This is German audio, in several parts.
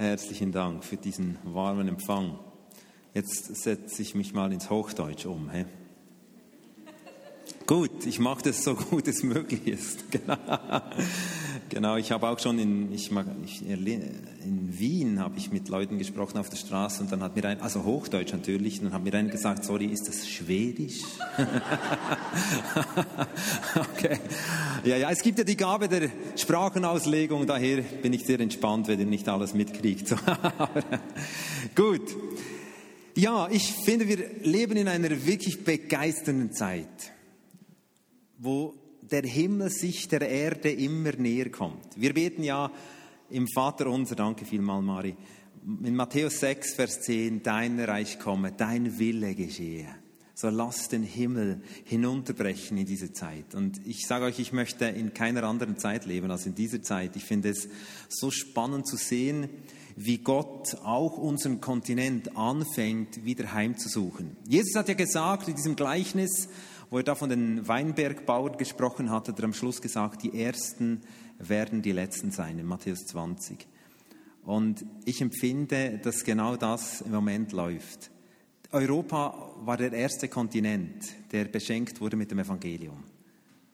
Herzlichen Dank für diesen warmen Empfang. Jetzt setze ich mich mal ins Hochdeutsch um. He? Gut, ich mache das so gut es möglich ist. Genau. Genau, ich habe auch schon in, ich, in Wien habe ich mit Leuten gesprochen auf der Straße und dann hat mir ein, also Hochdeutsch natürlich, und dann hat mir einer gesagt, sorry, ist das Schwedisch? okay. Ja, ja, es gibt ja die Gabe der Sprachenauslegung, daher bin ich sehr entspannt, wenn ihr nicht alles mitkriegt. Gut. Ja, ich finde, wir leben in einer wirklich begeisternden Zeit, wo der Himmel sich der Erde immer näher kommt. Wir beten ja im Vater unser, danke vielmal Mari, in Matthäus 6, Vers 10, dein Reich komme, dein Wille geschehe. So lass den Himmel hinunterbrechen in diese Zeit. Und ich sage euch, ich möchte in keiner anderen Zeit leben als in dieser Zeit. Ich finde es so spannend zu sehen, wie Gott auch unseren Kontinent anfängt, wieder heimzusuchen. Jesus hat ja gesagt in diesem Gleichnis, wo er da von den Weinbergbauern gesprochen hat, hat er am Schluss gesagt, die Ersten werden die Letzten sein, in Matthäus 20. Und ich empfinde, dass genau das im Moment läuft. Europa war der erste Kontinent, der beschenkt wurde mit dem Evangelium.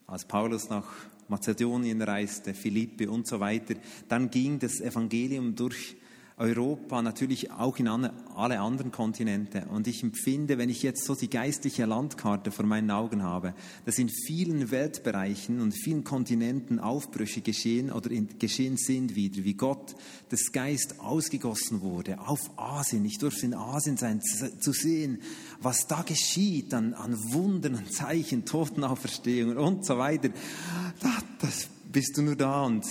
Als Paulus nach Mazedonien reiste, Philippi und so weiter, dann ging das Evangelium durch Europa, natürlich auch in alle anderen Kontinente. Und ich empfinde, wenn ich jetzt so die geistliche Landkarte vor meinen Augen habe, dass in vielen Weltbereichen und vielen Kontinenten Aufbrüche geschehen oder geschehen sind wieder, wie Gott des Geist ausgegossen wurde auf Asien. Ich durfte in Asien sein, zu sehen, was da geschieht an, an Wundern und Zeichen, Totenauferstehungen und so weiter. Das bist du nur da und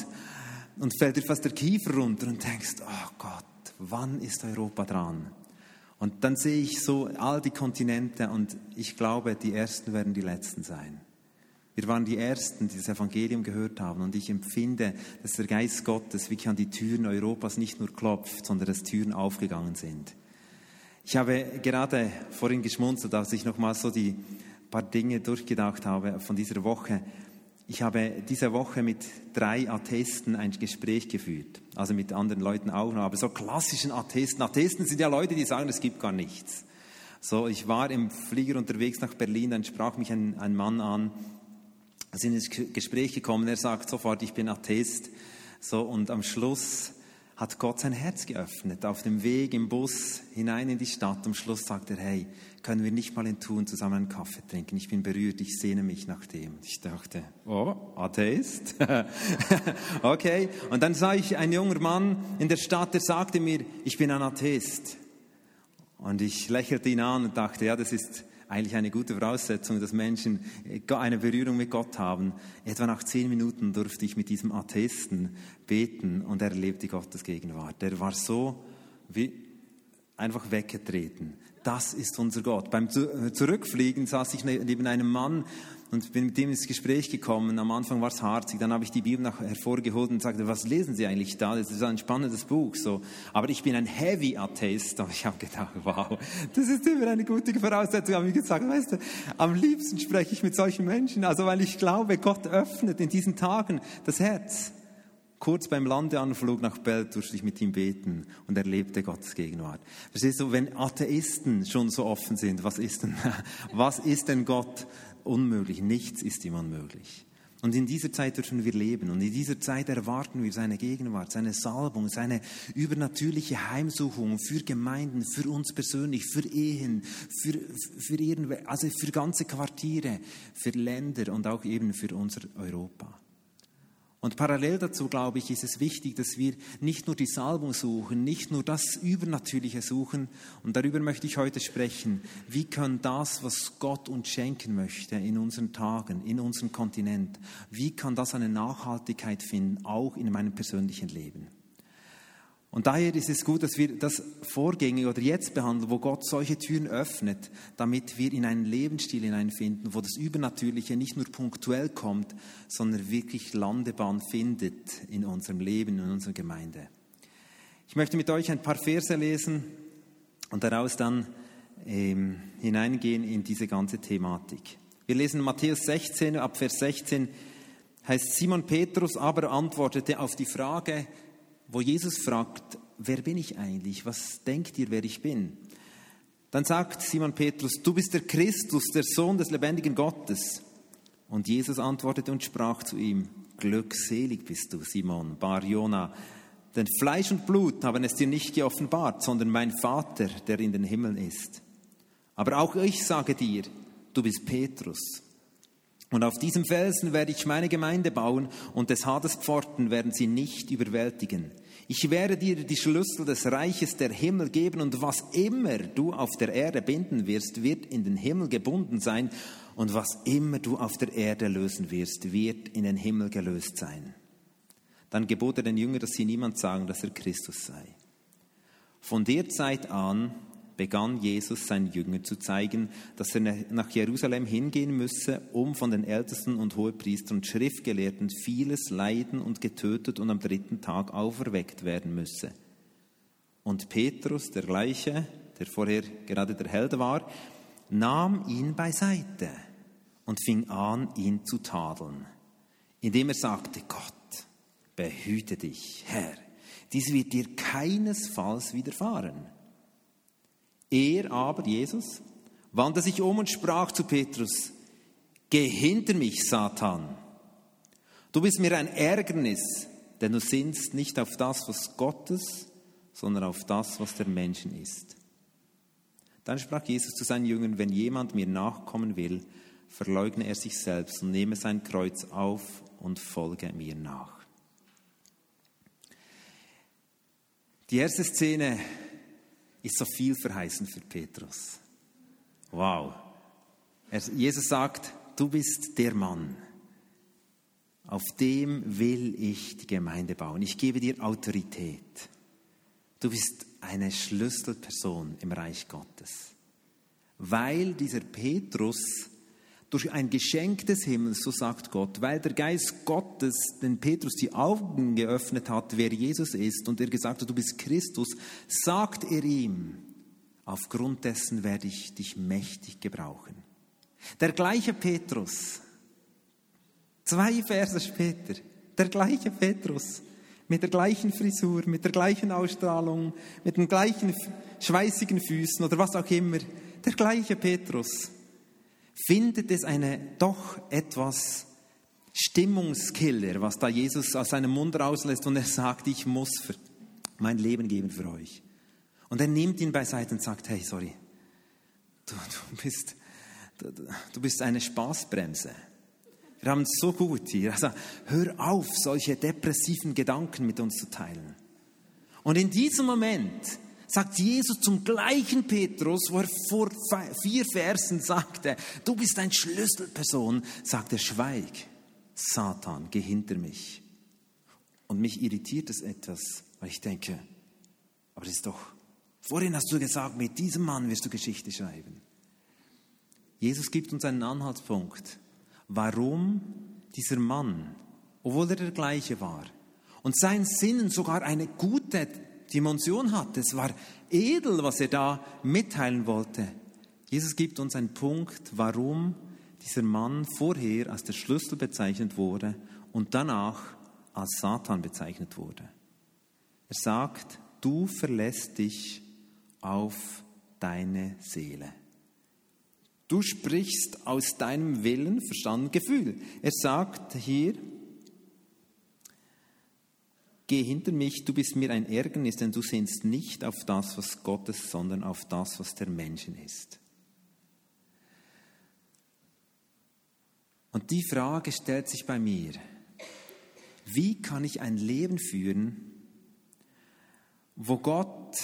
und fällt dir fast der Kiefer runter und denkst, oh Gott, wann ist Europa dran? Und dann sehe ich so all die Kontinente und ich glaube, die Ersten werden die Letzten sein. Wir waren die Ersten, die das Evangelium gehört haben und ich empfinde, dass der Geist Gottes wirklich an die Türen Europas nicht nur klopft, sondern dass Türen aufgegangen sind. Ich habe gerade vorhin geschmunzelt, als ich nochmal so die paar Dinge durchgedacht habe von dieser Woche. Ich habe diese Woche mit drei Atheisten ein Gespräch geführt, also mit anderen Leuten auch noch, aber so klassischen Atheisten. Atheisten sind ja Leute, die sagen, es gibt gar nichts. So, ich war im Flieger unterwegs nach Berlin, dann sprach mich ein, ein Mann an, sind ins Gespräch gekommen, er sagt sofort, ich bin Atheist. So, und am Schluss hat Gott sein Herz geöffnet. Auf dem Weg im Bus hinein in die Stadt. Am Schluss sagt er, hey, können wir nicht mal in Tun zusammen einen Kaffee trinken? Ich bin berührt, ich sehne mich nach dem. Ich dachte, oh, Atheist? okay. Und dann sah ich einen jungen Mann in der Stadt, der sagte mir, ich bin ein Atheist. Und ich lächelte ihn an und dachte, ja, das ist eigentlich eine gute Voraussetzung, dass Menschen eine Berührung mit Gott haben. Etwa nach zehn Minuten durfte ich mit diesem Atheisten beten und er erlebte Gottes Gegenwart. Er war so wie einfach weggetreten. Das ist unser Gott. Beim Zurückfliegen saß ich ne-, neben einem Mann, und bin mit ihm ins Gespräch gekommen. Am Anfang war es harzig, dann habe ich die Bibel nach, hervorgeholt und sagte, was lesen Sie eigentlich da? Das ist ein spannendes Buch. So. Aber ich bin ein Heavy Atheist und ich habe gedacht, wow, das ist immer eine gute Voraussetzung. Habe ich gesagt, weißt du, am liebsten spreche ich mit solchen Menschen, also weil ich glaube, Gott öffnet in diesen Tagen das Herz. Kurz beim Landeanflug nach Belt durfte ich mit ihm beten und erlebte Gottes Gegenwart. Verstehst du, wenn Atheisten schon so offen sind, was ist denn, was ist denn Gott unmöglich? Nichts ist ihm unmöglich. Und in dieser Zeit dürfen wir leben und in dieser Zeit erwarten wir seine Gegenwart, seine Salbung, seine übernatürliche Heimsuchung für Gemeinden, für uns persönlich, für Ehen, für, für, also für ganze Quartiere, für Länder und auch eben für unser Europa. Und parallel dazu, glaube ich, ist es wichtig, dass wir nicht nur die Salbung suchen, nicht nur das Übernatürliche suchen. Und darüber möchte ich heute sprechen. Wie kann das, was Gott uns schenken möchte in unseren Tagen, in unserem Kontinent, wie kann das eine Nachhaltigkeit finden, auch in meinem persönlichen Leben? Und daher ist es gut, dass wir das vorgängig oder jetzt behandeln, wo Gott solche Türen öffnet, damit wir in einen Lebensstil hineinfinden, wo das Übernatürliche nicht nur punktuell kommt, sondern wirklich Landebahn findet in unserem Leben, in unserer Gemeinde. Ich möchte mit euch ein paar Verse lesen und daraus dann ähm, hineingehen in diese ganze Thematik. Wir lesen Matthäus 16, ab Vers 16 heißt Simon Petrus aber antwortete auf die Frage, wo Jesus fragt, wer bin ich eigentlich? Was denkt ihr, wer ich bin? Dann sagt Simon Petrus, du bist der Christus, der Sohn des lebendigen Gottes. Und Jesus antwortete und sprach zu ihm, glückselig bist du, Simon, Bar Jona, denn Fleisch und Blut haben es dir nicht geoffenbart, sondern mein Vater, der in den Himmeln ist. Aber auch ich sage dir, du bist Petrus. Und auf diesem Felsen werde ich meine Gemeinde bauen und des Hades Pforten werden sie nicht überwältigen. Ich werde dir die Schlüssel des Reiches der Himmel geben und was immer du auf der Erde binden wirst, wird in den Himmel gebunden sein und was immer du auf der Erde lösen wirst, wird in den Himmel gelöst sein. Dann gebot er den Jüngern, dass sie niemand sagen, dass er Christus sei. Von der Zeit an begann Jesus seinen Jüngern zu zeigen, dass er nach Jerusalem hingehen müsse, um von den Ältesten und Hohepriestern und Schriftgelehrten vieles leiden und getötet und am dritten Tag auferweckt werden müsse. Und Petrus, der gleiche, der vorher gerade der Held war, nahm ihn beiseite und fing an, ihn zu tadeln, indem er sagte, Gott, behüte dich, Herr, dies wird dir keinesfalls widerfahren. Er aber, Jesus, wandte sich um und sprach zu Petrus, Geh hinter mich, Satan. Du bist mir ein Ärgernis, denn du sinnst nicht auf das, was Gottes, sondern auf das, was der Menschen ist. Dann sprach Jesus zu seinen Jüngern, wenn jemand mir nachkommen will, verleugne er sich selbst und nehme sein Kreuz auf und folge mir nach. Die erste Szene ist so viel verheißen für Petrus. Wow. Jesus sagt, du bist der Mann. Auf dem will ich die Gemeinde bauen. Ich gebe dir Autorität. Du bist eine Schlüsselperson im Reich Gottes. Weil dieser Petrus durch ein Geschenk des Himmels, so sagt Gott, weil der Geist Gottes den Petrus die Augen geöffnet hat, wer Jesus ist, und er gesagt hat, du bist Christus, sagt er ihm, aufgrund dessen werde ich dich mächtig gebrauchen. Der gleiche Petrus, zwei Verse später, der gleiche Petrus, mit der gleichen Frisur, mit der gleichen Ausstrahlung, mit den gleichen schweißigen Füßen oder was auch immer, der gleiche Petrus findet es eine doch etwas Stimmungskiller, was da Jesus aus seinem Mund rauslässt und er sagt, ich muss mein Leben geben für euch. Und er nimmt ihn beiseite und sagt, hey, sorry, du, du, bist, du, du bist eine Spaßbremse. Wir haben es so gut hier. Also hör auf, solche depressiven Gedanken mit uns zu teilen. Und in diesem Moment sagt Jesus zum gleichen Petrus, wo er vor vier Versen sagte, du bist ein Schlüsselperson, sagt er, schweig, Satan, geh hinter mich. Und mich irritiert es etwas, weil ich denke, aber das ist doch, vorhin hast du gesagt, mit diesem Mann wirst du Geschichte schreiben. Jesus gibt uns einen Anhaltspunkt, warum dieser Mann, obwohl er der gleiche war, und sein Sinnen sogar eine gute Dimension hat. Es war edel, was er da mitteilen wollte. Jesus gibt uns einen Punkt, warum dieser Mann vorher als der Schlüssel bezeichnet wurde und danach als Satan bezeichnet wurde. Er sagt, du verlässt dich auf deine Seele. Du sprichst aus deinem Willen, Verstand, Gefühl. Er sagt hier, Geh hinter mich, du bist mir ein Ärgernis, denn du sinnst nicht auf das, was Gottes, sondern auf das, was der Menschen ist. Und die Frage stellt sich bei mir, wie kann ich ein Leben führen, wo Gott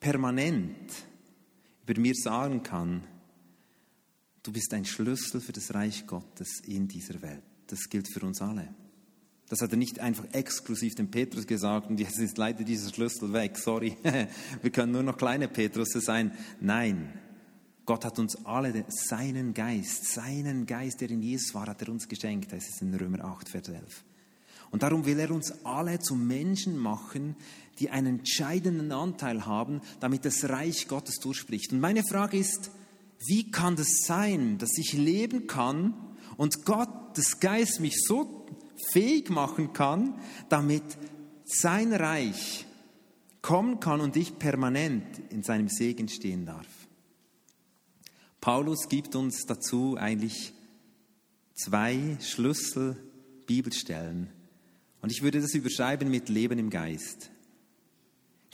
permanent über mir sagen kann, du bist ein Schlüssel für das Reich Gottes in dieser Welt. Das gilt für uns alle. Das hat er nicht einfach exklusiv dem Petrus gesagt und jetzt ist leider dieser Schlüssel weg. Sorry, wir können nur noch kleine Petrusse sein. Nein, Gott hat uns alle seinen Geist, seinen Geist, der in Jesus war, hat er uns geschenkt. Das ist in Römer 8, Vers 11. Und darum will er uns alle zu Menschen machen, die einen entscheidenden Anteil haben, damit das Reich Gottes durchspricht. Und meine Frage ist, wie kann das sein, dass ich leben kann und Gott, das Geist mich so fähig machen kann, damit sein Reich kommen kann und ich permanent in seinem Segen stehen darf. Paulus gibt uns dazu eigentlich zwei Schlüssel-Bibelstellen. Und ich würde das überschreiben mit Leben im Geist.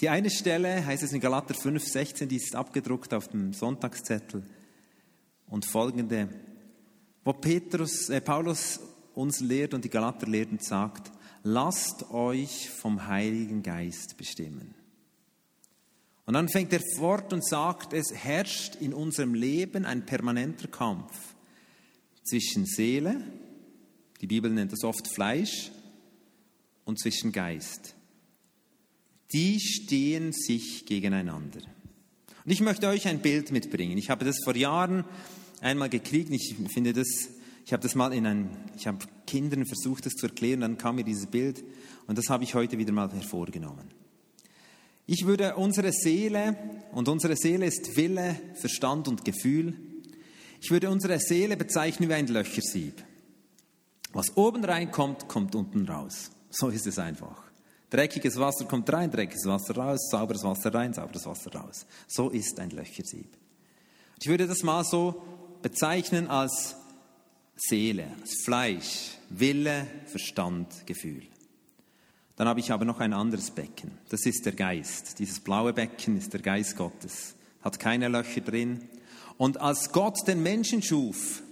Die eine Stelle heißt es in Galater 5, 16, die ist abgedruckt auf dem Sonntagszettel. Und folgende, wo Petrus, äh, Paulus uns lehrt und die Galater lehrt und sagt, lasst euch vom Heiligen Geist bestimmen. Und dann fängt er fort und sagt, es herrscht in unserem Leben ein permanenter Kampf zwischen Seele, die Bibel nennt das oft Fleisch, und zwischen Geist. Die stehen sich gegeneinander. Und ich möchte euch ein Bild mitbringen. Ich habe das vor Jahren einmal gekriegt. Ich finde das, ich habe das mal in ein, ich habe Kindern versucht, das zu erklären, dann kam mir dieses Bild und das habe ich heute wieder mal hervorgenommen. Ich würde unsere Seele, und unsere Seele ist Wille, Verstand und Gefühl, ich würde unsere Seele bezeichnen wie ein Löchersieb. Was oben reinkommt, kommt unten raus. So ist es einfach. Dreckiges Wasser kommt rein, dreckiges Wasser raus, sauberes Wasser rein, sauberes Wasser raus. So ist ein Löchersieb. Ich würde das mal so bezeichnen als Seele, als Fleisch, Wille, Verstand, Gefühl. Dann habe ich aber noch ein anderes Becken. Das ist der Geist. Dieses blaue Becken ist der Geist Gottes. Hat keine Löcher drin. Und als Gott den Menschen schuf,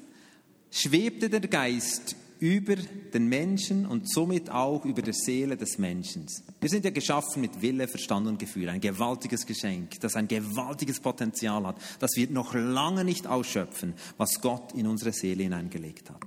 schwebte der Geist über den Menschen und somit auch über der Seele des Menschen. Wir sind ja geschaffen mit Wille, Verstand und Gefühl. Ein gewaltiges Geschenk, das ein gewaltiges Potenzial hat, das wir noch lange nicht ausschöpfen, was Gott in unsere Seele hineingelegt hat.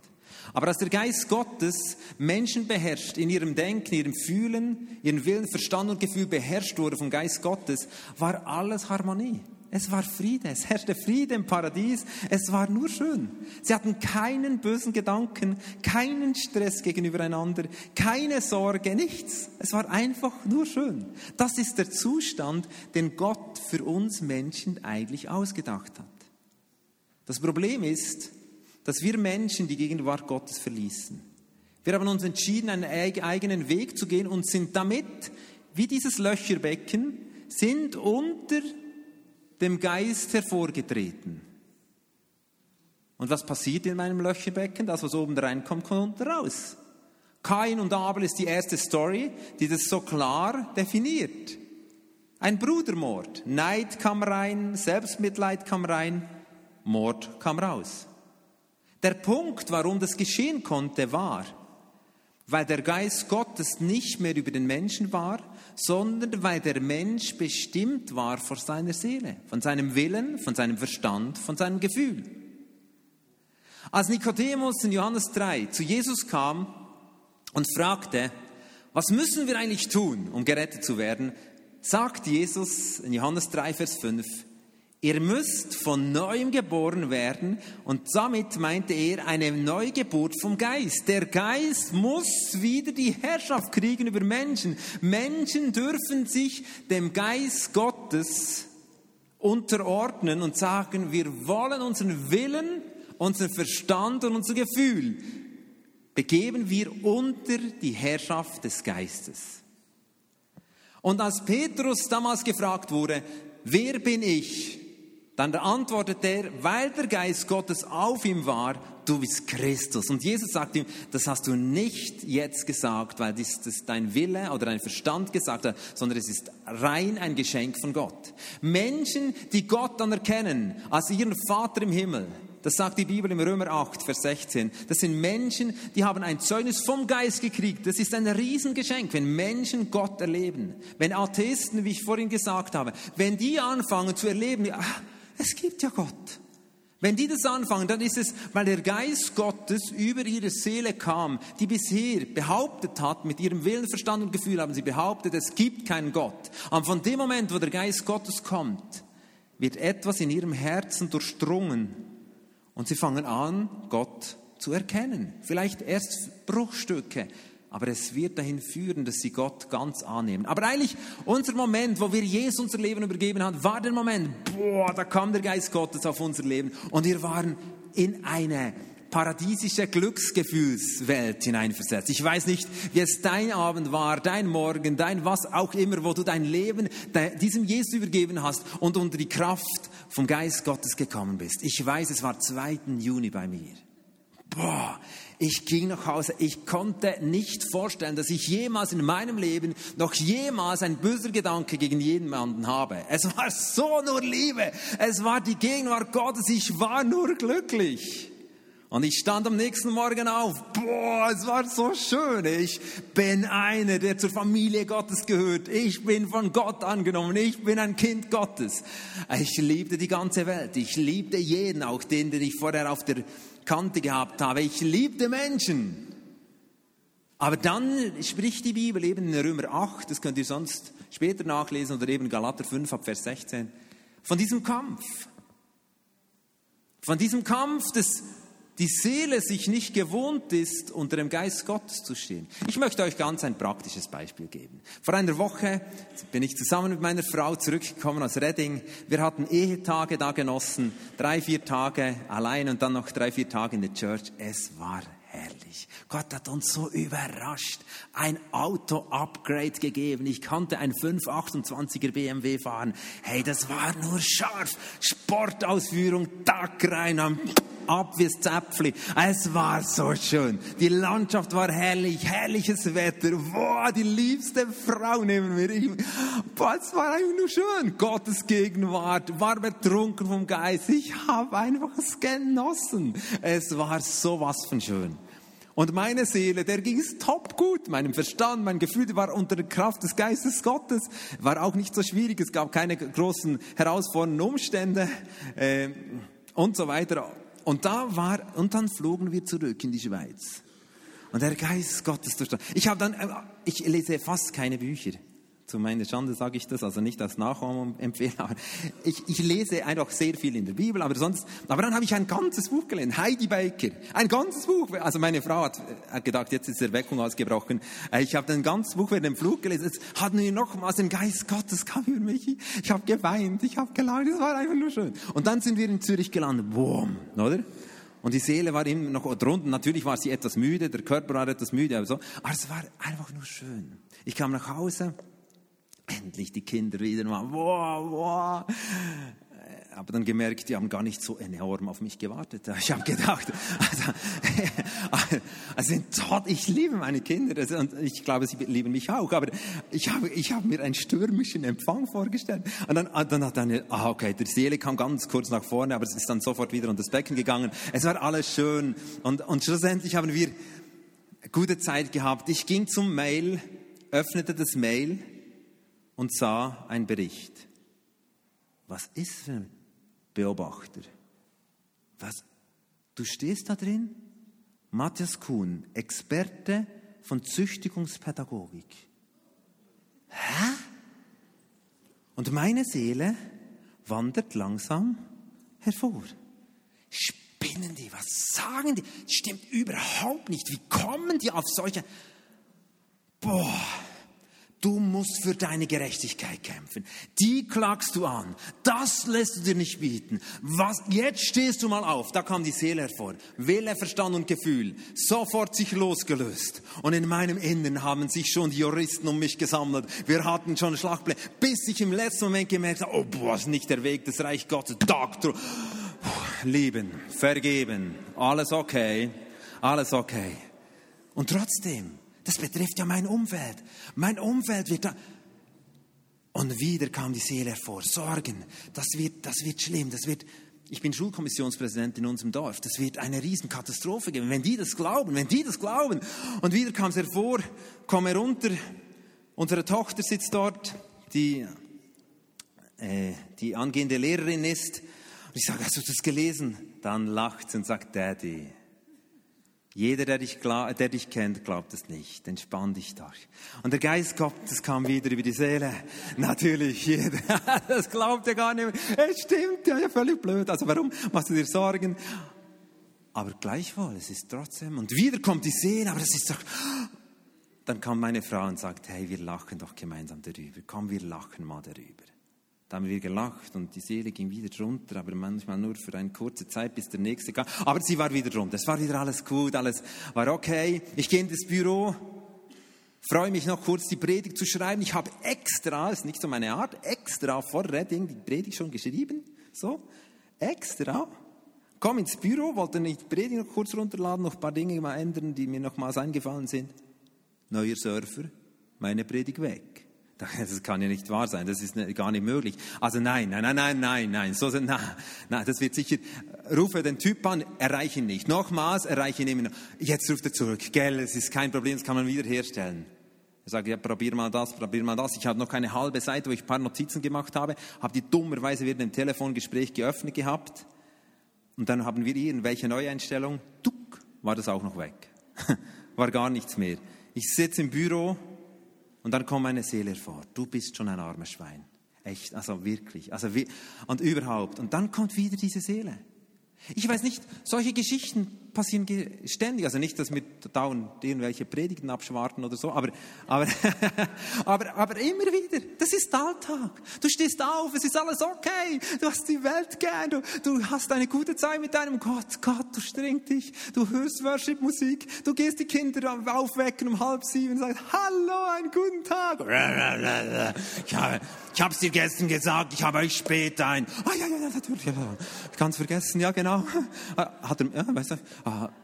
Aber als der Geist Gottes Menschen beherrscht, in ihrem Denken, ihrem Fühlen, ihren Willen, Verstand und Gefühl beherrscht wurde vom Geist Gottes, war alles Harmonie. Es war Friede, es herrschte Friede im Paradies, es war nur schön. Sie hatten keinen bösen Gedanken, keinen Stress gegenübereinander, keine Sorge, nichts. Es war einfach nur schön. Das ist der Zustand, den Gott für uns Menschen eigentlich ausgedacht hat. Das Problem ist, dass wir Menschen die Gegenwart Gottes verließen. Wir haben uns entschieden, einen eigenen Weg zu gehen und sind damit, wie dieses Löcherbecken, sind unter dem Geist hervorgetreten. Und was passiert in meinem Löcherbecken? Das, was oben reinkommt, kommt unten raus. Kain und Abel ist die erste Story, die das so klar definiert. Ein Brudermord. Neid kam rein, Selbstmitleid kam rein, Mord kam raus. Der Punkt, warum das geschehen konnte, war, weil der Geist Gottes nicht mehr über den Menschen war, sondern weil der Mensch bestimmt war vor seiner Seele, von seinem Willen, von seinem Verstand, von seinem Gefühl. Als Nikodemus in Johannes 3 zu Jesus kam und fragte, was müssen wir eigentlich tun, um gerettet zu werden, sagt Jesus in Johannes 3, Vers 5, Ihr müsst von neuem geboren werden und damit meinte er eine Neugeburt vom Geist. Der Geist muss wieder die Herrschaft kriegen über Menschen. Menschen dürfen sich dem Geist Gottes unterordnen und sagen, wir wollen unseren Willen, unseren Verstand und unser Gefühl begeben wir unter die Herrschaft des Geistes. Und als Petrus damals gefragt wurde, wer bin ich? Dann antwortet er, weil der Geist Gottes auf ihm war, du bist Christus. Und Jesus sagt ihm, das hast du nicht jetzt gesagt, weil das, das dein Wille oder dein Verstand gesagt hat, sondern es ist rein ein Geschenk von Gott. Menschen, die Gott anerkennen als ihren Vater im Himmel, das sagt die Bibel im Römer 8, Vers 16. Das sind Menschen, die haben ein Zeugnis vom Geist gekriegt. Das ist ein Riesengeschenk, wenn Menschen Gott erleben. Wenn Atheisten, wie ich vorhin gesagt habe, wenn die anfangen zu erleben, ach, es gibt ja Gott. Wenn die das anfangen, dann ist es, weil der Geist Gottes über ihre Seele kam, die bisher behauptet hat, mit ihrem Willen, Verstand und Gefühl haben sie behauptet, es gibt keinen Gott. Und von dem Moment, wo der Geist Gottes kommt, wird etwas in ihrem Herzen durchdrungen und sie fangen an, Gott zu erkennen. Vielleicht erst Bruchstücke, aber es wird dahin führen, dass sie Gott ganz annehmen. Aber eigentlich, unser Moment, wo wir Jesus unser Leben übergeben haben, war der Moment, boah, da kam der Geist Gottes auf unser Leben und wir waren in eine paradiesische Glücksgefühlswelt hineinversetzt. Ich weiß nicht, wie es dein Abend war, dein Morgen, dein was auch immer, wo du dein Leben diesem Jesus übergeben hast und unter die Kraft vom Geist Gottes gekommen bist. Ich weiß, es war 2. Juni bei mir. Boah, ich ging nach Hause. Ich konnte nicht vorstellen, dass ich jemals in meinem Leben noch jemals ein böser Gedanke gegen jemanden habe. Es war so nur Liebe. Es war die Gegenwart Gottes. Ich war nur glücklich. Und ich stand am nächsten Morgen auf. Boah, es war so schön. Ich bin einer, der zur Familie Gottes gehört. Ich bin von Gott angenommen. Ich bin ein Kind Gottes. Ich liebte die ganze Welt. Ich liebte jeden, auch den, den ich vorher auf der Kante gehabt habe. Ich liebte Menschen. Aber dann spricht die Bibel eben in Römer 8, das könnt ihr sonst später nachlesen, oder eben Galater 5 ab Vers 16, von diesem Kampf. Von diesem Kampf des die Seele sich nicht gewohnt ist, unter dem Geist Gottes zu stehen. Ich möchte euch ganz ein praktisches Beispiel geben. Vor einer Woche bin ich zusammen mit meiner Frau zurückgekommen aus Redding. Wir hatten Ehetage da genossen, drei, vier Tage allein und dann noch drei, vier Tage in der Church. Es war herrlich. Gott hat uns so überrascht. Ein Auto-Upgrade gegeben. Ich konnte ein 528er BMW fahren. Hey, das war nur scharf. Sportausführung, Tag rein, ab wie Zäpfli. Es war so schön. Die Landschaft war herrlich, herrliches Wetter. Boah, die liebste Frau neben mir. Ich, es war einfach nur schön. Gottes Gegenwart, war betrunken vom Geist. Ich habe einfach es genossen. Es war sowas von schön. Und meine Seele, der ging es top gut. Meinem Verstand, mein Gefühl war unter der Kraft des Geistes Gottes. War auch nicht so schwierig. Es gab keine großen herausfordernden Umstände äh, und so weiter. Und da war, und dann flogen wir zurück in die Schweiz. Und der Geist Gottes durchstand. Ich dann, äh, ich lese fast keine Bücher zu meiner Schande sage ich das, also nicht als Nachahmung empfehlen, aber ich, ich lese einfach sehr viel in der Bibel, aber sonst, aber dann habe ich ein ganzes Buch gelesen, Heidi Baker, ein ganzes Buch, also meine Frau hat, hat gedacht, jetzt ist Erweckung ausgebrochen, äh, ich habe ein ganzes Buch während dem Flug gelesen, jetzt hatten wir nochmals den Geist Gottes kam über mich, ich habe geweint, ich habe gelacht, es war einfach nur schön. Und dann sind wir in Zürich gelandet, boom, oder? Und die Seele war immer noch drunten. Natürlich war sie etwas müde, der Körper war etwas müde, aber so. Aber es war einfach nur schön. Ich kam nach Hause, endlich die Kinder wieder mal, wow, wow. Aber dann gemerkt, die haben gar nicht so enorm auf mich gewartet. Ich habe gedacht, also, also ich liebe meine Kinder also, und ich glaube, sie lieben mich auch. Aber ich habe, ich habe mir einen stürmischen Empfang vorgestellt. Und dann, dann hat eine, ah, okay, die Seele kam ganz kurz nach vorne, aber es ist dann sofort wieder unter das Becken gegangen. Es war alles schön. Und, und schlussendlich haben wir gute Zeit gehabt. Ich ging zum Mail, öffnete das Mail und sah einen Bericht. Was ist für ein Beobachter? Was? Du stehst da drin? Matthias Kuhn, Experte von Züchtigungspädagogik. Hä? Und meine Seele wandert langsam hervor. Spinnen die? Was sagen die? Stimmt überhaupt nicht. Wie kommen die auf solche... Boah. Du musst für deine Gerechtigkeit kämpfen. Die klagst du an. Das lässt du dir nicht bieten. Was, jetzt stehst du mal auf. Da kam die Seele hervor. Wille, Verstand und Gefühl. Sofort sich losgelöst. Und in meinem Innern haben sich schon die Juristen um mich gesammelt. Wir hatten schon Schlagpläne. Bis ich im letzten Moment gemerkt habe, oh, boah, ist nicht der Weg des Reich Gottes. Doktor. Lieben, vergeben. Alles okay. Alles okay. Und trotzdem, das betrifft ja mein Umfeld. Mein Umfeld wird da. Und wieder kam die Seele hervor. Sorgen, das wird, das wird schlimm, das wird, ich bin Schulkommissionspräsident in unserem Dorf. Das wird eine Riesenkatastrophe geben, wenn die das glauben, wenn die das glauben. Und wieder kam es hervor, komm herunter. Unsere Tochter sitzt dort, die, äh, die angehende Lehrerin ist. Und ich sage, hast du das gelesen? Dann lacht sie und sagt, Daddy, jeder, der dich, der dich kennt, glaubt es nicht. Entspann dich doch. Und der Geist Gottes kam wieder über die Seele. Natürlich, jeder. Das glaubt er gar nicht mehr. Es stimmt, ja, ja, völlig blöd. Also warum machst du dir Sorgen? Aber gleichwohl, es ist trotzdem. Und wieder kommt die Seele, aber das ist doch... Dann kam meine Frau und sagt, hey, wir lachen doch gemeinsam darüber. Komm, wir lachen mal darüber. Da haben wir gelacht und die Seele ging wieder drunter, aber manchmal nur für eine kurze Zeit, bis der nächste kam. Aber sie war wieder drunter. Es war wieder alles gut, alles war okay. Ich gehe in das Büro, freue mich noch kurz die Predigt zu schreiben. Ich habe extra, ist nicht so meine Art, extra vor Redding die Predigt schon geschrieben. So, extra. Komm ins Büro, wollte nicht die Predigt noch kurz runterladen, noch ein paar Dinge mal ändern, die mir nochmals eingefallen sind. Neuer Surfer, meine Predigt weg. Das kann ja nicht wahr sein, das ist gar nicht möglich. Also nein, nein, nein, nein, nein, nein, so, nein, nein, das wird sicher, rufe den Typ an, erreiche ihn nicht. Nochmals, erreiche ihn immer noch. Jetzt ruft er zurück, gell, es ist kein Problem, das kann man wiederherstellen. Er sagt, ja, probier mal das, probier mal das. Ich habe noch keine halbe Seite, wo ich ein paar Notizen gemacht habe, habe die dummerweise wieder im Telefongespräch geöffnet gehabt. Und dann haben wir irgendwelche Neueinstellung, tuck, war das auch noch weg. war gar nichts mehr. Ich sitze im Büro, und dann kommt meine Seele hervor. Du bist schon ein armes Schwein. Echt, also wirklich. Also wie, und überhaupt. Und dann kommt wieder diese Seele. Ich weiß nicht, solche Geschichten passieren ständig. Also nicht, dass wir dauernd irgendwelche Predigten abschwarten oder so, aber, aber, aber, aber immer wieder. Das ist Alltag. Du stehst auf, es ist alles okay. Du hast die Welt gern. Du, du hast eine gute Zeit mit deinem Gott. Gott, du strengst dich. Du hörst Worship-Musik. Du gehst die Kinder aufwecken um halb sieben und sagst, hallo, einen guten Tag. Ich habe, ich habe es dir gestern gesagt, ich habe euch später ein. Ah, ja, ja, ja, natürlich. Es vergessen, ja, genau. Hat er, ja, weißt du,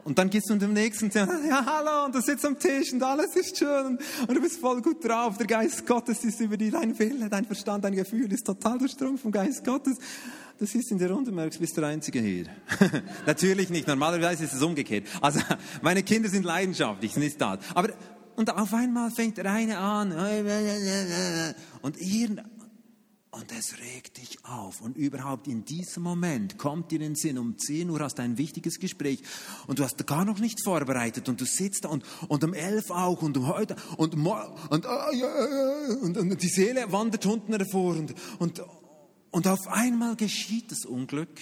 und dann gehst du zum nächsten, ja, hallo, und du sitzt am Tisch und alles ist schön und du bist voll gut drauf. Der Geist Gottes ist über dir, dein Wille, dein Verstand, dein Gefühl ist total durchdrungen vom Geist Gottes. Das ist in der Runde, merkst, bist der Einzige hier. Natürlich nicht, normalerweise ist es umgekehrt. Also, meine Kinder sind leidenschaftlich, sind nicht da. Aber, und auf einmal fängt der eine an, und ihr, und es regt dich auf. Und überhaupt in diesem Moment kommt dir in den Sinn, um 10 Uhr hast du ein wichtiges Gespräch und du hast gar noch nicht vorbereitet und du sitzt da und, und um 11 auch und um heute und, und, und, und, und die Seele wandert unten hervor und, und, und auf einmal geschieht das Unglück,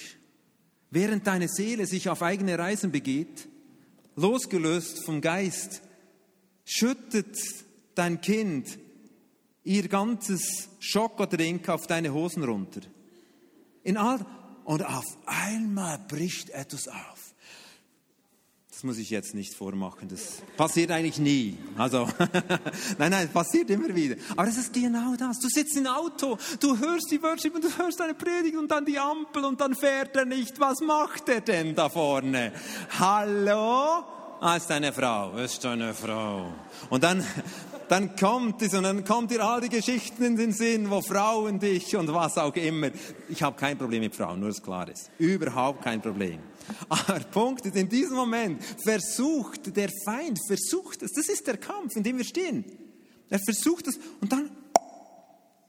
während deine Seele sich auf eigene Reisen begeht, losgelöst vom Geist, schüttet dein Kind ihr ganzes Schokodrink auf deine Hosen runter. In all, und auf einmal bricht etwas auf. Das muss ich jetzt nicht vormachen, das passiert eigentlich nie. Also, nein, nein, passiert immer wieder. Aber es ist genau das. Du sitzt im Auto, du hörst die Worship und du hörst eine Predigt und dann die Ampel und dann fährt er nicht. Was macht er denn da vorne? Hallo? Ah, ist eine Frau, ist eine Frau. Und dann, dann kommt es und dann kommt dir all die Geschichten in den Sinn, wo Frauen dich und was auch immer. Ich habe kein Problem mit Frauen, nur dass klar ist. Überhaupt kein Problem. Aber Punkt ist, in diesem Moment versucht der Feind, versucht es, das ist der Kampf, in dem wir stehen. Er versucht es und dann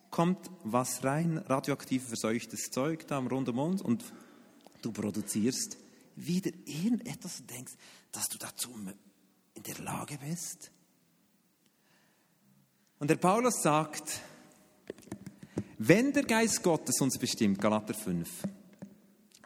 kommt was rein, radioaktiv verseuchtes Zeug da rund um uns und du produzierst wieder irgendetwas und denkst, dass du dazu in der Lage bist. Und der Paulus sagt, wenn der Geist Gottes uns bestimmt, Galater 5,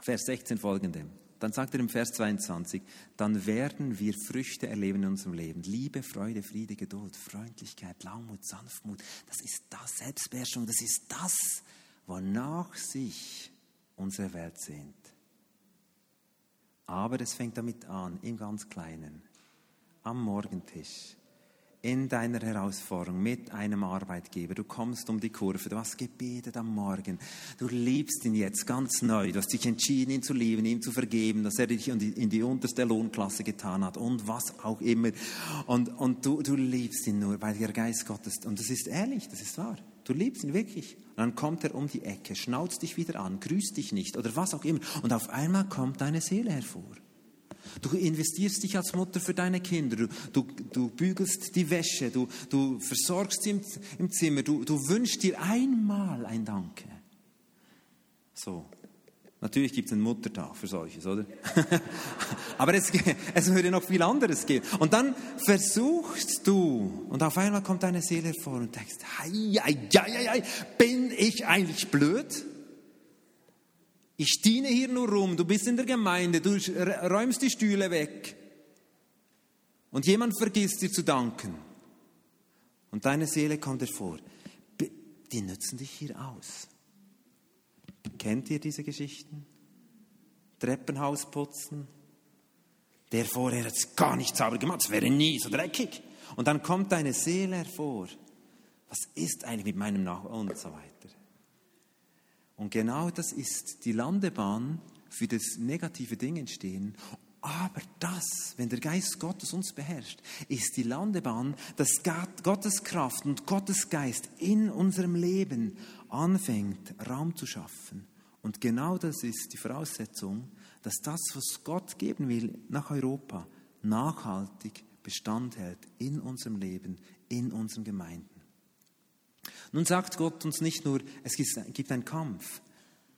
Vers 16 folgende, dann sagt er im Vers 22, dann werden wir Früchte erleben in unserem Leben. Liebe, Freude, Friede, Geduld, Freundlichkeit, Langmut, Sanftmut. Das ist das, Selbstbeherrschung, das ist das, wonach sich unsere Welt sehnt. Aber es fängt damit an, im ganz Kleinen, am Morgentisch, in deiner Herausforderung mit einem Arbeitgeber. Du kommst um die Kurve, du hast gebetet am Morgen, du liebst ihn jetzt ganz neu, du hast dich entschieden, ihn zu lieben, ihm zu vergeben, dass er dich in die, in die unterste Lohnklasse getan hat und was auch immer. Und, und du, du liebst ihn nur, weil der Geist Gottes, und das ist ehrlich, das ist wahr. Du liebst ihn wirklich. Und dann kommt er um die Ecke, schnauzt dich wieder an, grüßt dich nicht oder was auch immer. Und auf einmal kommt deine Seele hervor. Du investierst dich als Mutter für deine Kinder, du, du, bügelst die Wäsche, du, du versorgst sie im, im Zimmer, du, du wünschst dir einmal ein Danke. So. Natürlich gibt es einen Muttertag für solches, oder? Aber es, es würde noch viel anderes geben. Und dann versuchst du, und auf einmal kommt deine Seele hervor und denkst, hei, hei, hei, hei, bin ich eigentlich blöd? Ich diene hier nur rum, du bist in der Gemeinde, du räumst die Stühle weg. Und jemand vergisst dir zu danken. Und deine Seele kommt hervor. Die nützen dich hier aus. Kennt ihr diese Geschichten? Treppenhaus putzen. Der vorher hat es gar nicht sauber gemacht, es wäre nie so dreckig. Und dann kommt deine Seele hervor. Was ist eigentlich mit meinem Nachbarn und so weiter. Und genau das ist die Landebahn, für das negative Dinge entstehen. Aber das, wenn der Geist Gottes uns beherrscht, ist die Landebahn, dass Gottes Kraft und Gottes Geist in unserem Leben anfängt, Raum zu schaffen. Und genau das ist die Voraussetzung, dass das, was Gott geben will nach Europa, nachhaltig Bestand hält in unserem Leben, in unseren Gemeinden. Nun sagt Gott uns nicht nur, es gibt einen Kampf,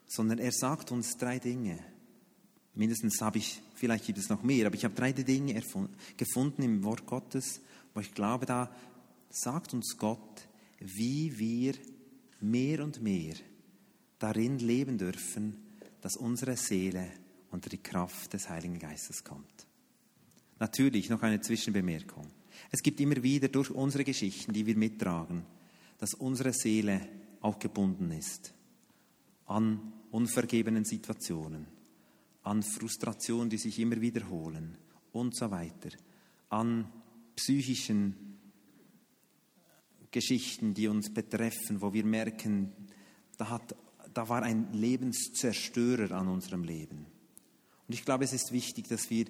sondern er sagt uns drei Dinge. Mindestens habe ich, vielleicht gibt es noch mehr, aber ich habe drei Dinge gefunden im Wort Gottes, wo ich glaube, da sagt uns Gott, wie wir mehr und mehr darin leben dürfen, dass unsere Seele unter die Kraft des Heiligen Geistes kommt. Natürlich noch eine Zwischenbemerkung. Es gibt immer wieder durch unsere Geschichten, die wir mittragen, dass unsere Seele auch gebunden ist an unvergebenen Situationen, an Frustrationen, die sich immer wiederholen und so weiter, an psychischen Geschichten, die uns betreffen, wo wir merken, da, hat, da war ein Lebenszerstörer an unserem Leben. Und ich glaube, es ist wichtig, dass wir,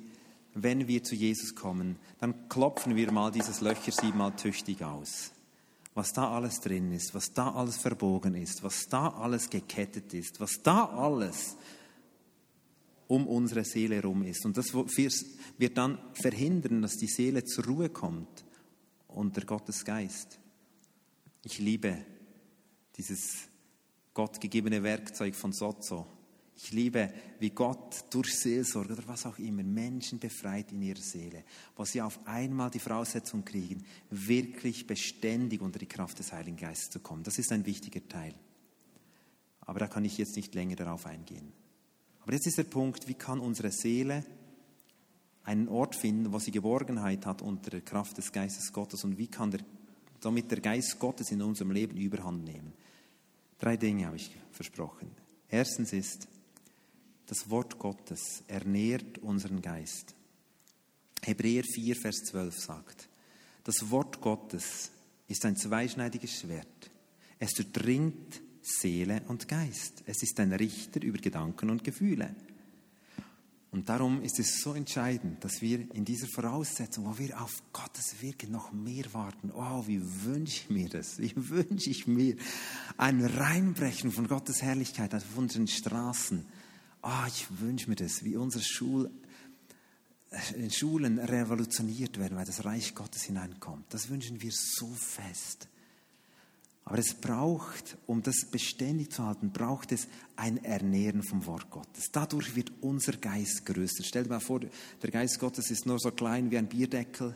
wenn wir zu Jesus kommen, dann klopfen wir mal dieses Löcher siebenmal tüchtig aus was da alles drin ist, was da alles verbogen ist, was da alles gekettet ist, was da alles um unsere Seele herum ist. Und das wird dann verhindern, dass die Seele zur Ruhe kommt unter Gottes Geist. Ich liebe dieses gottgegebene Werkzeug von Sozo ich liebe, wie Gott durch Seelsorge oder was auch immer Menschen befreit in ihrer Seele, wo sie auf einmal die Voraussetzung kriegen, wirklich beständig unter die Kraft des Heiligen Geistes zu kommen. Das ist ein wichtiger Teil. Aber da kann ich jetzt nicht länger darauf eingehen. Aber jetzt ist der Punkt, wie kann unsere Seele einen Ort finden, wo sie Geborgenheit hat unter der Kraft des Geistes Gottes und wie kann der, damit der Geist Gottes in unserem Leben überhand nehmen. Drei Dinge habe ich versprochen. Erstens ist, das Wort Gottes ernährt unseren Geist. Hebräer 4, Vers 12 sagt, das Wort Gottes ist ein zweischneidiges Schwert. Es durchdringt Seele und Geist. Es ist ein Richter über Gedanken und Gefühle. Und darum ist es so entscheidend, dass wir in dieser Voraussetzung, wo wir auf Gottes Wirken noch mehr warten, oh, wie wünsche ich mir das, wie wünsche ich mir ein Reinbrechen von Gottes Herrlichkeit auf unseren Straßen, ah, ich wünsche mir das, wie unsere Schul, äh, Schulen revolutioniert werden, weil das Reich Gottes hineinkommt. Das wünschen wir so fest. Aber es braucht, um das beständig zu halten, braucht es ein Ernähren vom Wort Gottes. Dadurch wird unser Geist größer. Stell dir mal vor, der Geist Gottes ist nur so klein wie ein Bierdeckel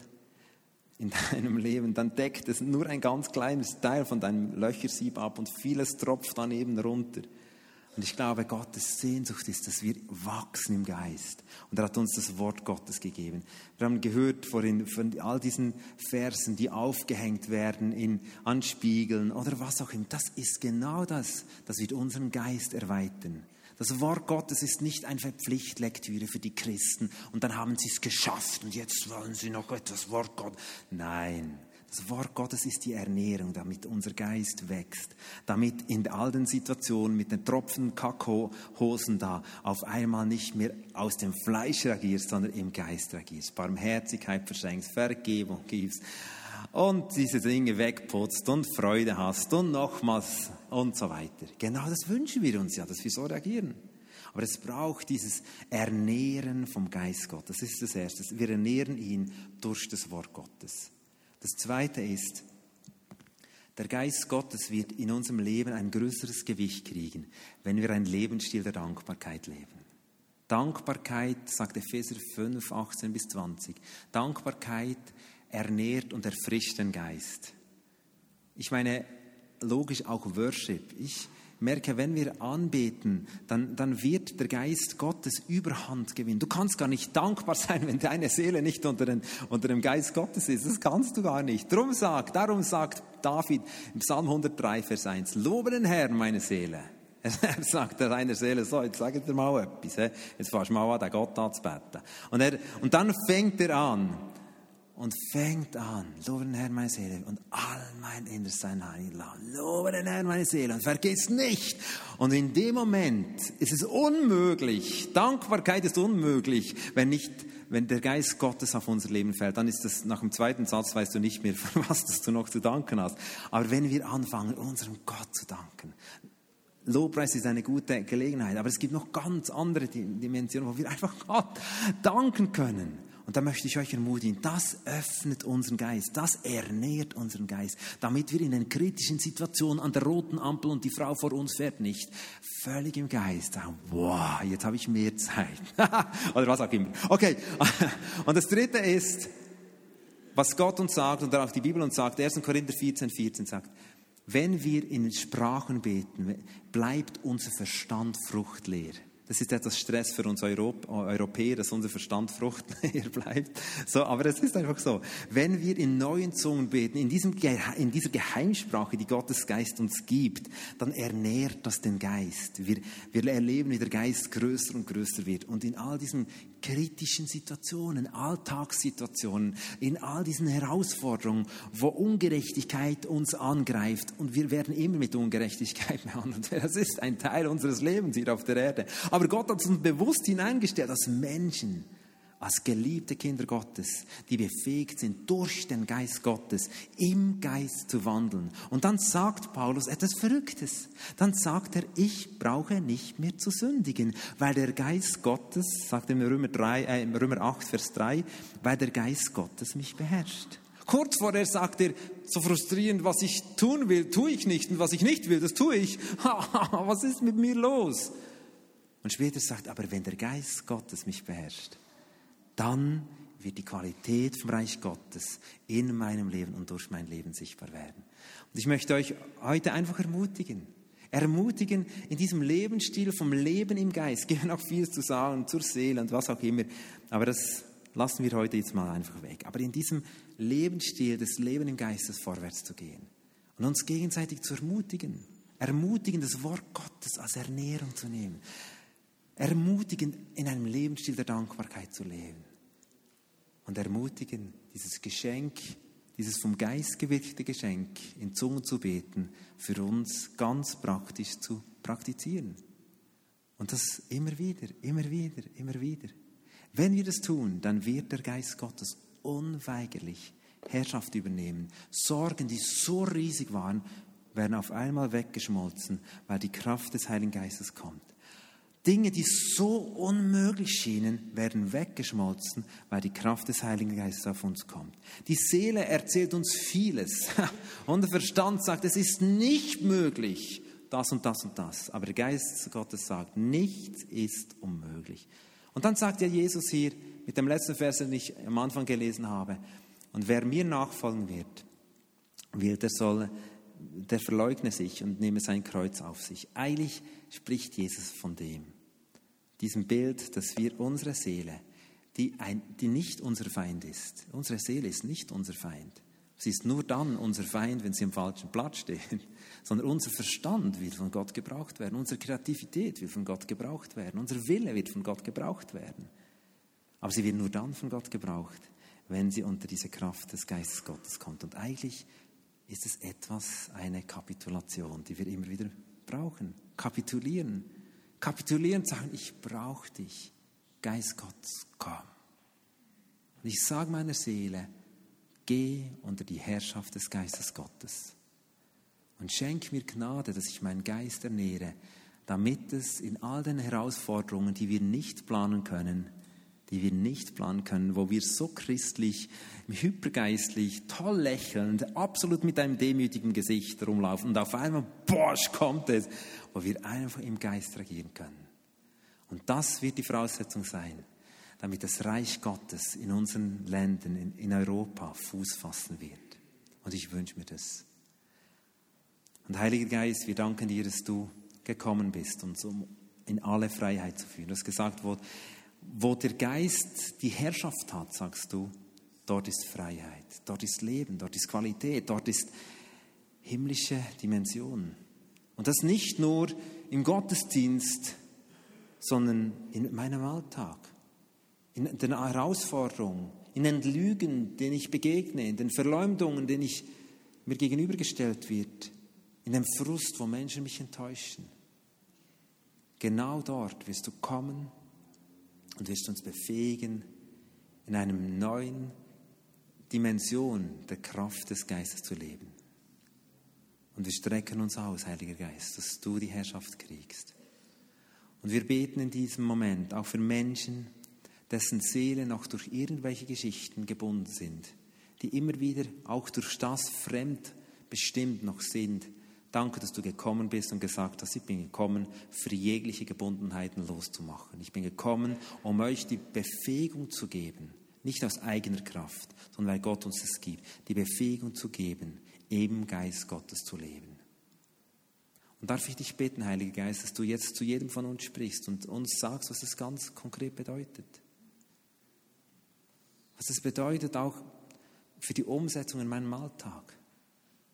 in deinem Leben. Dann deckt es nur ein ganz kleines Teil von deinem Löchersieb ab und vieles tropft dann eben runter. Und ich glaube, Gottes Sehnsucht ist, dass wir wachsen im Geist. Und er hat uns das Wort Gottes gegeben. Wir haben gehört vorhin von all diesen Versen, die aufgehängt werden in Anspiegeln oder was auch immer. Das ist genau das. Das wird unseren Geist erweitern. Das Wort Gottes ist nicht eine Pflichtlektüre für die Christen und dann haben sie es geschafft und jetzt wollen sie noch etwas Wort Gottes. Nein, das Wort Gottes ist die Ernährung, damit unser Geist wächst, damit in all den Situationen mit den Tropfen Kakaohosen da auf einmal nicht mehr aus dem Fleisch reagierst, sondern im Geist reagierst. Barmherzigkeit verschenkst, Vergebung gibst und diese Dinge wegputzt und Freude hast und nochmals und so weiter. Genau das wünschen wir uns ja, dass wir so reagieren. Aber es braucht dieses Ernähren vom Geist Gottes. Das ist das Erste. Wir ernähren ihn durch das Wort Gottes. Das Zweite ist, der Geist Gottes wird in unserem Leben ein größeres Gewicht kriegen, wenn wir einen Lebensstil der Dankbarkeit leben. Dankbarkeit, sagt Epheser 5, 18 bis 20. Dankbarkeit ernährt und erfrischt den Geist. Ich meine, logisch auch Worship. Ich merke, wenn wir anbeten, dann, dann wird der Geist Gottes Überhand gewinnen. Du kannst gar nicht dankbar sein, wenn deine Seele nicht unter, den, unter dem Geist Gottes ist. Das kannst du gar nicht. Darum sagt, darum sagt David im Psalm 103, Vers 1, lobe den Herrn, meine Seele. Er sagt seiner Seele so, jetzt sag dir mal etwas, jetzt fährst du mal an, den Gott anzubeten. Und, er, und dann fängt er an und fängt an, lobe den Herrn meine Seele und all mein Inneres sein Heiligen Lobe den Herrn meine Seele und vergiss nicht. Und in dem Moment ist es unmöglich, Dankbarkeit ist unmöglich, wenn nicht, wenn der Geist Gottes auf unser Leben fällt, dann ist das nach dem zweiten Satz weißt du nicht mehr, für was du noch zu danken hast. Aber wenn wir anfangen, unserem Gott zu danken, Lobpreis ist eine gute Gelegenheit, aber es gibt noch ganz andere Dimensionen, wo wir einfach Gott danken können. Und da möchte ich euch ermutigen, das öffnet unseren Geist, das ernährt unseren Geist, damit wir in den kritischen Situationen an der roten Ampel und die Frau vor uns fährt nicht, völlig im Geist sagen, wow, jetzt habe ich mehr Zeit. Oder was auch immer. Okay, und das Dritte ist, was Gott uns sagt und auch die Bibel uns sagt, 1. Korinther 14, 14 sagt, wenn wir in Sprachen beten, bleibt unser Verstand fruchtleer. Das ist etwas Stress für uns Europäer, dass unser Verstand fruchtleer bleibt. So, aber es ist einfach so. Wenn wir in neuen Zungen beten, in, diesem, in dieser Geheimsprache, die Gottes Geist uns gibt, dann ernährt das den Geist. Wir, wir erleben, wie der Geist größer und größer wird. Und in all diesen kritischen Situationen, Alltagssituationen, in all diesen Herausforderungen, wo Ungerechtigkeit uns angreift und wir werden immer mit Ungerechtigkeit behandelt. Das ist ein Teil unseres Lebens hier auf der Erde. Aber Gott hat uns bewusst hineingestellt als Menschen, als geliebte Kinder Gottes, die befähigt sind, durch den Geist Gottes im Geist zu wandeln. Und dann sagt Paulus etwas Verrücktes. Dann sagt er, ich brauche nicht mehr zu sündigen, weil der Geist Gottes, sagt er im Römer, 3, äh, im Römer 8, Vers 3, weil der Geist Gottes mich beherrscht. Kurz vorher sagt er, so frustrierend, was ich tun will, tue ich nicht. Und was ich nicht will, das tue ich. was ist mit mir los? Und später sagt, aber wenn der Geist Gottes mich beherrscht, dann wird die Qualität vom Reich Gottes in meinem Leben und durch mein Leben sichtbar werden. Und ich möchte euch heute einfach ermutigen, ermutigen in diesem Lebensstil vom Leben im Geist. Gibt noch viel zu sagen zur Seele und was auch immer, aber das lassen wir heute jetzt mal einfach weg. Aber in diesem Lebensstil des Leben im Geistes vorwärts zu gehen und uns gegenseitig zu ermutigen, ermutigen, das Wort Gottes als Ernährung zu nehmen ermutigen, in einem Lebensstil der Dankbarkeit zu leben. Und ermutigen, dieses Geschenk, dieses vom Geist gewirkte Geschenk in Zungen zu beten, für uns ganz praktisch zu praktizieren. Und das immer wieder, immer wieder, immer wieder. Wenn wir das tun, dann wird der Geist Gottes unweigerlich Herrschaft übernehmen. Sorgen, die so riesig waren, werden auf einmal weggeschmolzen, weil die Kraft des Heiligen Geistes kommt. Dinge, die so unmöglich schienen, werden weggeschmolzen, weil die Kraft des Heiligen Geistes auf uns kommt. Die Seele erzählt uns vieles. Und der Verstand sagt, es ist nicht möglich, das und das und das. Aber der Geist Gottes sagt, nichts ist unmöglich. Und dann sagt ja Jesus hier mit dem letzten Vers, den ich am Anfang gelesen habe, und wer mir nachfolgen wird, will, der soll, der verleugne sich und nehme sein Kreuz auf sich. Eilig spricht Jesus von dem diesem Bild, dass wir unsere Seele, die, ein, die nicht unser Feind ist, unsere Seele ist nicht unser Feind. Sie ist nur dann unser Feind, wenn sie am falschen Platz steht, sondern unser Verstand will von Gott gebraucht werden, unsere Kreativität will von Gott gebraucht werden, unser Wille wird von Gott gebraucht werden. Aber sie wird nur dann von Gott gebraucht, wenn sie unter diese Kraft des Geistes Gottes kommt. Und eigentlich ist es etwas, eine Kapitulation, die wir immer wieder brauchen. Kapitulieren kapitulieren und sagen, ich brauche dich. Geist Gottes, komm. Und ich sage meiner Seele, geh unter die Herrschaft des Geistes Gottes und schenk mir Gnade, dass ich meinen Geist ernähre, damit es in all den Herausforderungen, die wir nicht planen können, die wir nicht planen können, wo wir so christlich, hypergeistlich, toll lächelnd, absolut mit einem demütigen Gesicht rumlaufen und auf einmal, bosch, kommt es, wo wir einfach im Geist regieren können. Und das wird die Voraussetzung sein, damit das Reich Gottes in unseren Ländern, in, in Europa Fuß fassen wird. Und ich wünsche mir das. Und Heiliger Geist, wir danken dir, dass du gekommen bist, uns um in alle Freiheit zu führen. Du gesagt, wo der Geist die Herrschaft hat, sagst du, dort ist Freiheit, dort ist Leben, dort ist Qualität, dort ist himmlische Dimension. Und das nicht nur im Gottesdienst, sondern in meinem Alltag, in den Herausforderungen, in den Lügen, denen ich begegne, in den Verleumdungen, denen ich mir gegenübergestellt wird, in dem Frust, wo Menschen mich enttäuschen. Genau dort wirst du kommen und wirst uns befähigen, in einem neuen Dimension der Kraft des Geistes zu leben. Und wir strecken uns aus, Heiliger Geist, dass du die Herrschaft kriegst. Und wir beten in diesem Moment auch für Menschen, dessen Seelen auch durch irgendwelche Geschichten gebunden sind, die immer wieder auch durch das fremd bestimmt noch sind. Danke, dass du gekommen bist und gesagt hast, ich bin gekommen, für jegliche Gebundenheiten loszumachen. Ich bin gekommen, um euch die Befähigung zu geben, nicht aus eigener Kraft, sondern weil Gott uns es gibt, die Befähigung zu geben, im Geist Gottes zu leben. Und darf ich dich bitten, Heiliger Geist, dass du jetzt zu jedem von uns sprichst und uns sagst, was es ganz konkret bedeutet. Was es bedeutet auch für die Umsetzung in meinem Alltag.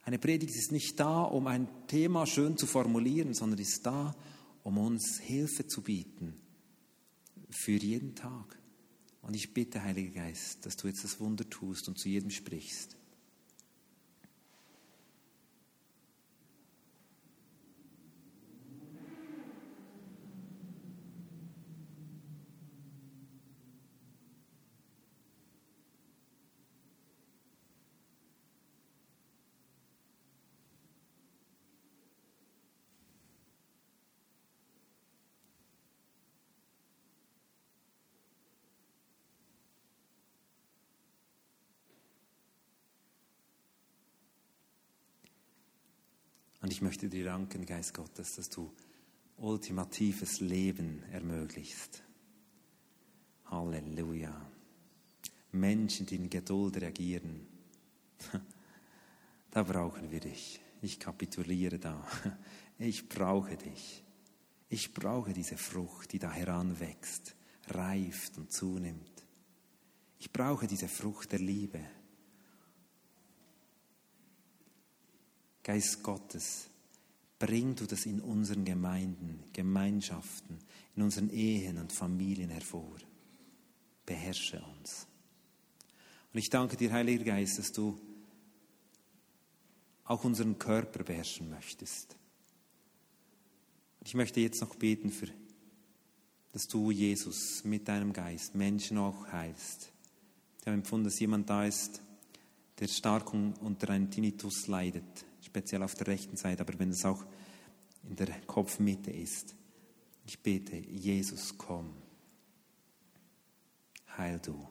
Eine Predigt ist nicht da, um ein Thema schön zu formulieren, sondern ist da, um uns Hilfe zu bieten für jeden Tag. Und ich bitte, Heiliger Geist, dass du jetzt das Wunder tust und zu jedem sprichst. Und ich möchte dir danken, Geist Gottes, dass du ultimatives Leben ermöglichst. Halleluja. Menschen, die in Geduld reagieren. Da brauchen wir dich. Ich kapituliere da. Ich brauche dich. Ich brauche diese Frucht, die da heranwächst, reift und zunimmt. Ich brauche diese Frucht der Liebe. Geist Gottes, bring du das in unseren Gemeinden, Gemeinschaften, in unseren Ehen und Familien hervor. Beherrsche uns. Und ich danke dir, Heiliger Geist, dass du auch unseren Körper beherrschen möchtest. Ich möchte jetzt noch beten, für, dass du, Jesus, mit deinem Geist Menschen auch heilst. Ich habe empfunden, dass jemand da ist, der stark unter einem Tinnitus leidet speziell auf der rechten Seite, aber wenn es auch in der Kopfmitte ist. Ich bete, Jesus, komm, heil du.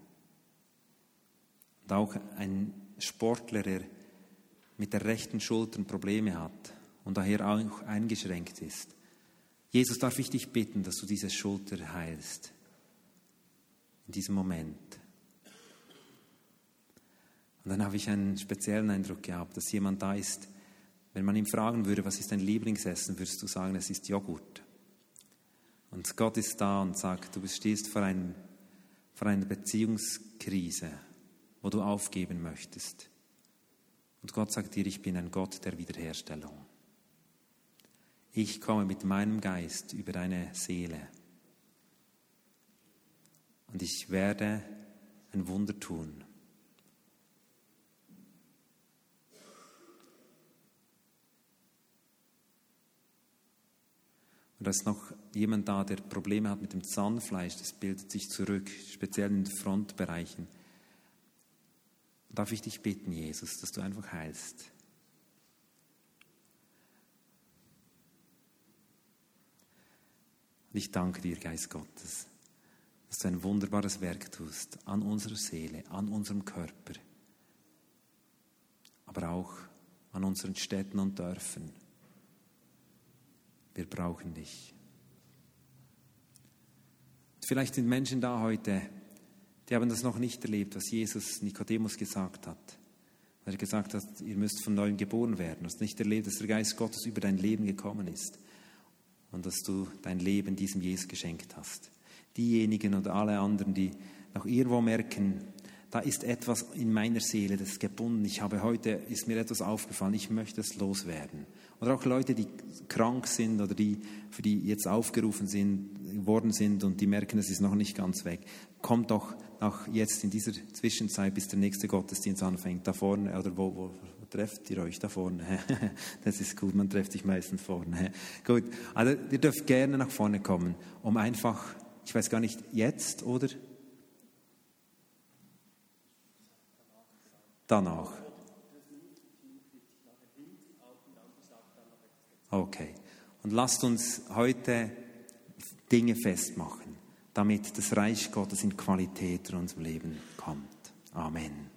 Und auch ein Sportler, der mit der rechten Schulter Probleme hat und daher auch eingeschränkt ist. Jesus, darf ich dich bitten, dass du diese Schulter heilst. In diesem Moment. Und dann habe ich einen speziellen Eindruck gehabt, dass jemand da ist, wenn man ihn fragen würde, was ist dein Lieblingsessen, würdest du sagen, es ist Joghurt. Und Gott ist da und sagt, du stehst vor, einem, vor einer Beziehungskrise, wo du aufgeben möchtest. Und Gott sagt dir, ich bin ein Gott der Wiederherstellung. Ich komme mit meinem Geist über deine Seele. Und ich werde ein Wunder tun. Und da ist noch jemand da, der Probleme hat mit dem Zahnfleisch, das bildet sich zurück, speziell in den Frontbereichen. Darf ich dich bitten, Jesus, dass du einfach heilst? Und ich danke dir, Geist Gottes, dass du ein wunderbares Werk tust an unserer Seele, an unserem Körper, aber auch an unseren Städten und Dörfern. Wir brauchen dich. Vielleicht sind Menschen da heute, die haben das noch nicht erlebt, was Jesus Nikodemus gesagt hat. Weil er gesagt hat, ihr müsst von neuem geboren werden. Du hast nicht erlebt, dass der Geist Gottes über dein Leben gekommen ist und dass du dein Leben diesem Jesus geschenkt hast. Diejenigen und alle anderen, die noch irgendwo merken, da ist etwas in meiner Seele, das ist gebunden. Ich habe heute, ist mir etwas aufgefallen, ich möchte es loswerden. Oder auch Leute, die krank sind oder die, für die jetzt aufgerufen sind, worden sind und die merken, es ist noch nicht ganz weg. Kommt doch auch jetzt in dieser Zwischenzeit, bis der nächste Gottesdienst anfängt, da vorne, oder wo, wo, trefft ihr euch da vorne? das ist gut, man trifft sich meistens vorne. gut, also ihr dürft gerne nach vorne kommen, um einfach, ich weiß gar nicht, jetzt oder danach. Okay. Und lasst uns heute Dinge festmachen damit das Reich Gottes in Qualität in unserem Leben kommt. Amen.